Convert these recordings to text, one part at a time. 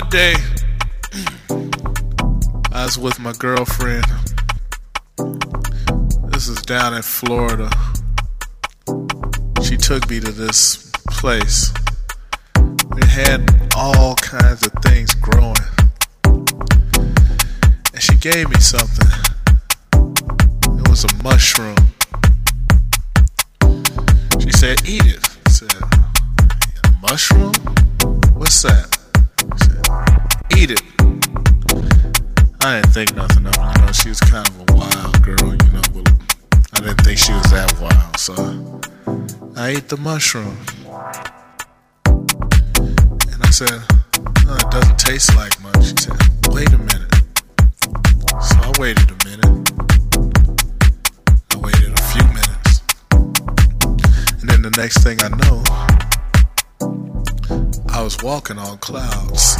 One day, I was with my girlfriend. This is down in Florida. She took me to this place. It had all kinds of things growing. And she gave me something. It was a mushroom. She said, Eat it. I said, mushroom? I didn't think nothing of it. You know, she was kind of a wild girl, you know, but I didn't think she was that wild. So I ate the mushroom. And I said, no, it doesn't taste like much. She said, wait a minute. So I waited a minute. I waited a few minutes. And then the next thing I know, I was walking on clouds.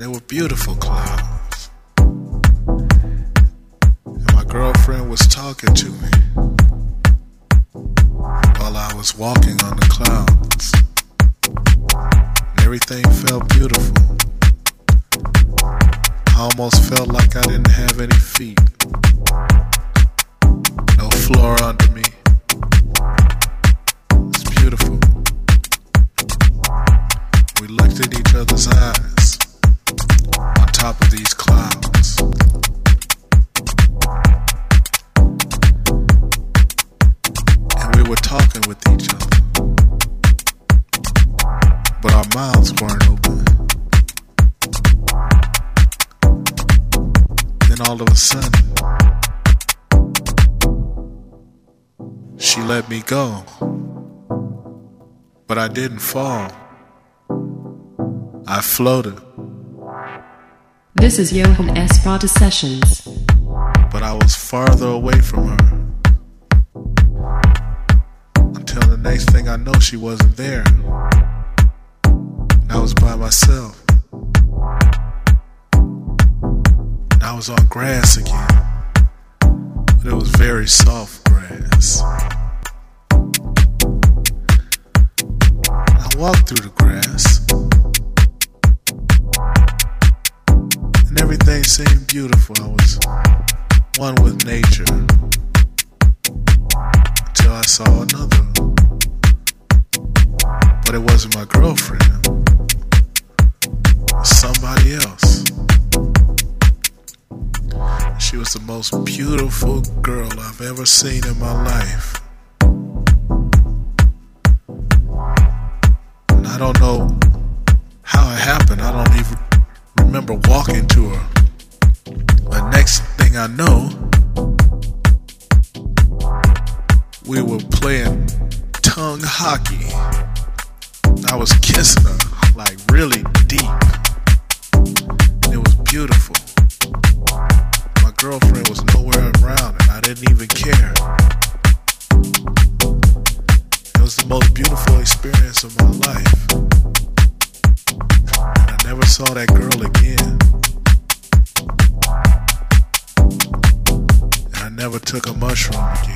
They were beautiful clouds. And my girlfriend was talking to me while I was walking on the clouds. And everything felt beautiful. I almost felt like I didn't have any feet. No floor under me. It's beautiful. We looked at each other's of a sudden, she let me go. But I didn't fall. I floated. This is Johan S. Rada Sessions. but I was farther away from her. Until the next thing I know, she wasn't there. And I was by myself. I was on grass again. But it was very soft grass. I walked through the grass. And everything seemed beautiful. I was one with nature until I saw another. But it wasn't my girlfriend, somebody else. Was the most beautiful girl I've ever seen in my life. And I don't know how it happened. I don't even remember walking to her. But next thing I know, we were playing tongue hockey. I was kissing her like really deep. It was beautiful. Of my life. And I never saw that girl again. And I never took a mushroom again.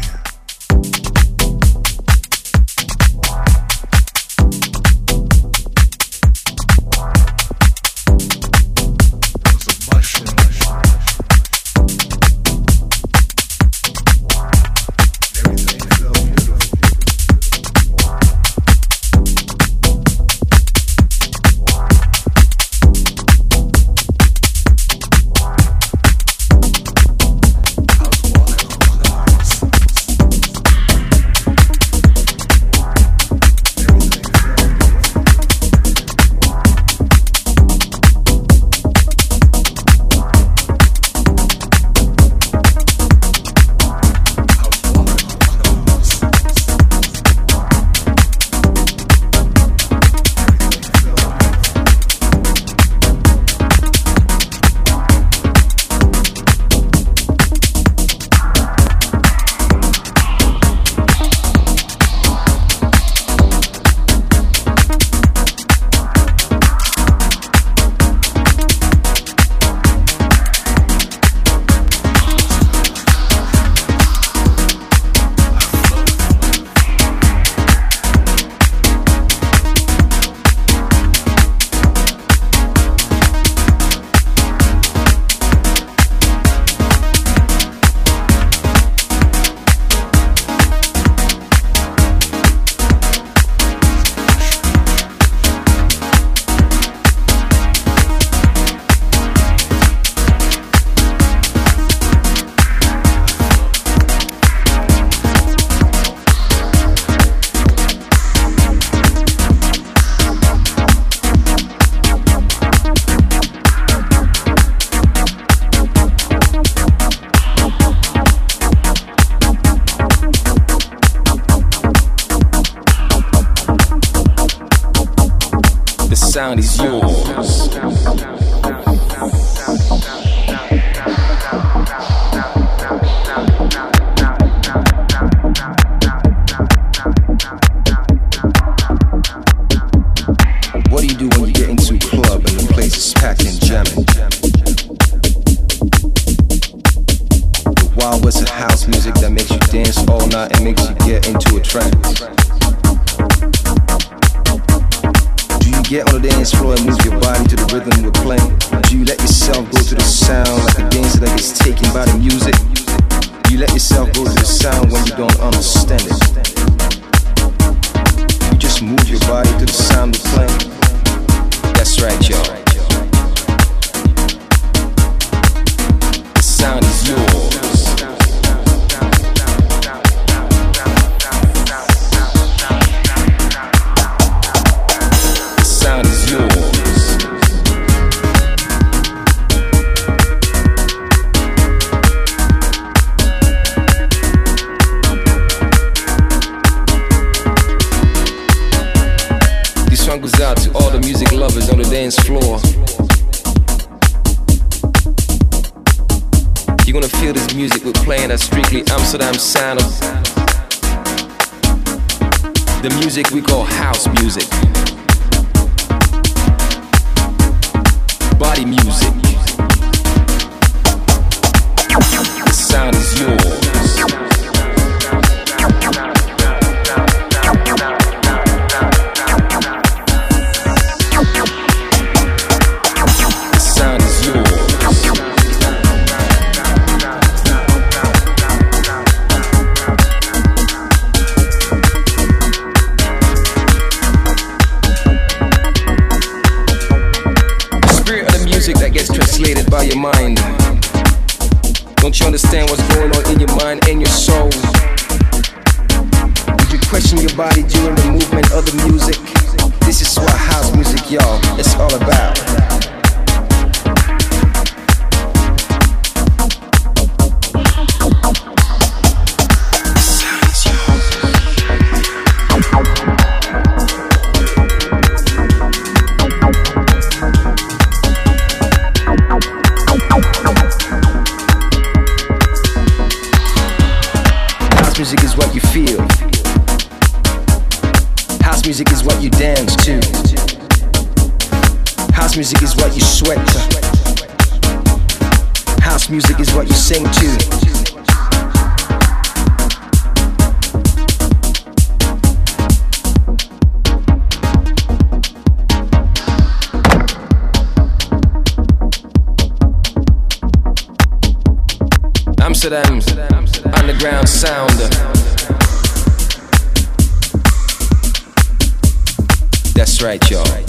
Amsterdam sound of the music we call house music, body music. Amsterdam's underground sound. That's right, y'all.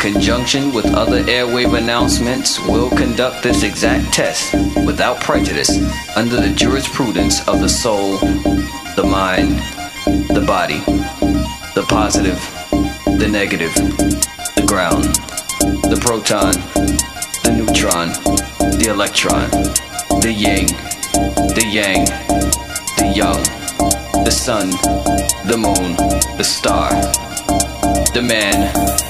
conjunction with other airwave announcements, will conduct this exact test without prejudice under the jurisprudence of the soul, the mind, the body, the positive, the negative, the ground, the proton, the neutron, the electron, the yin, the yang, the yang, the sun, the moon, the star, the man,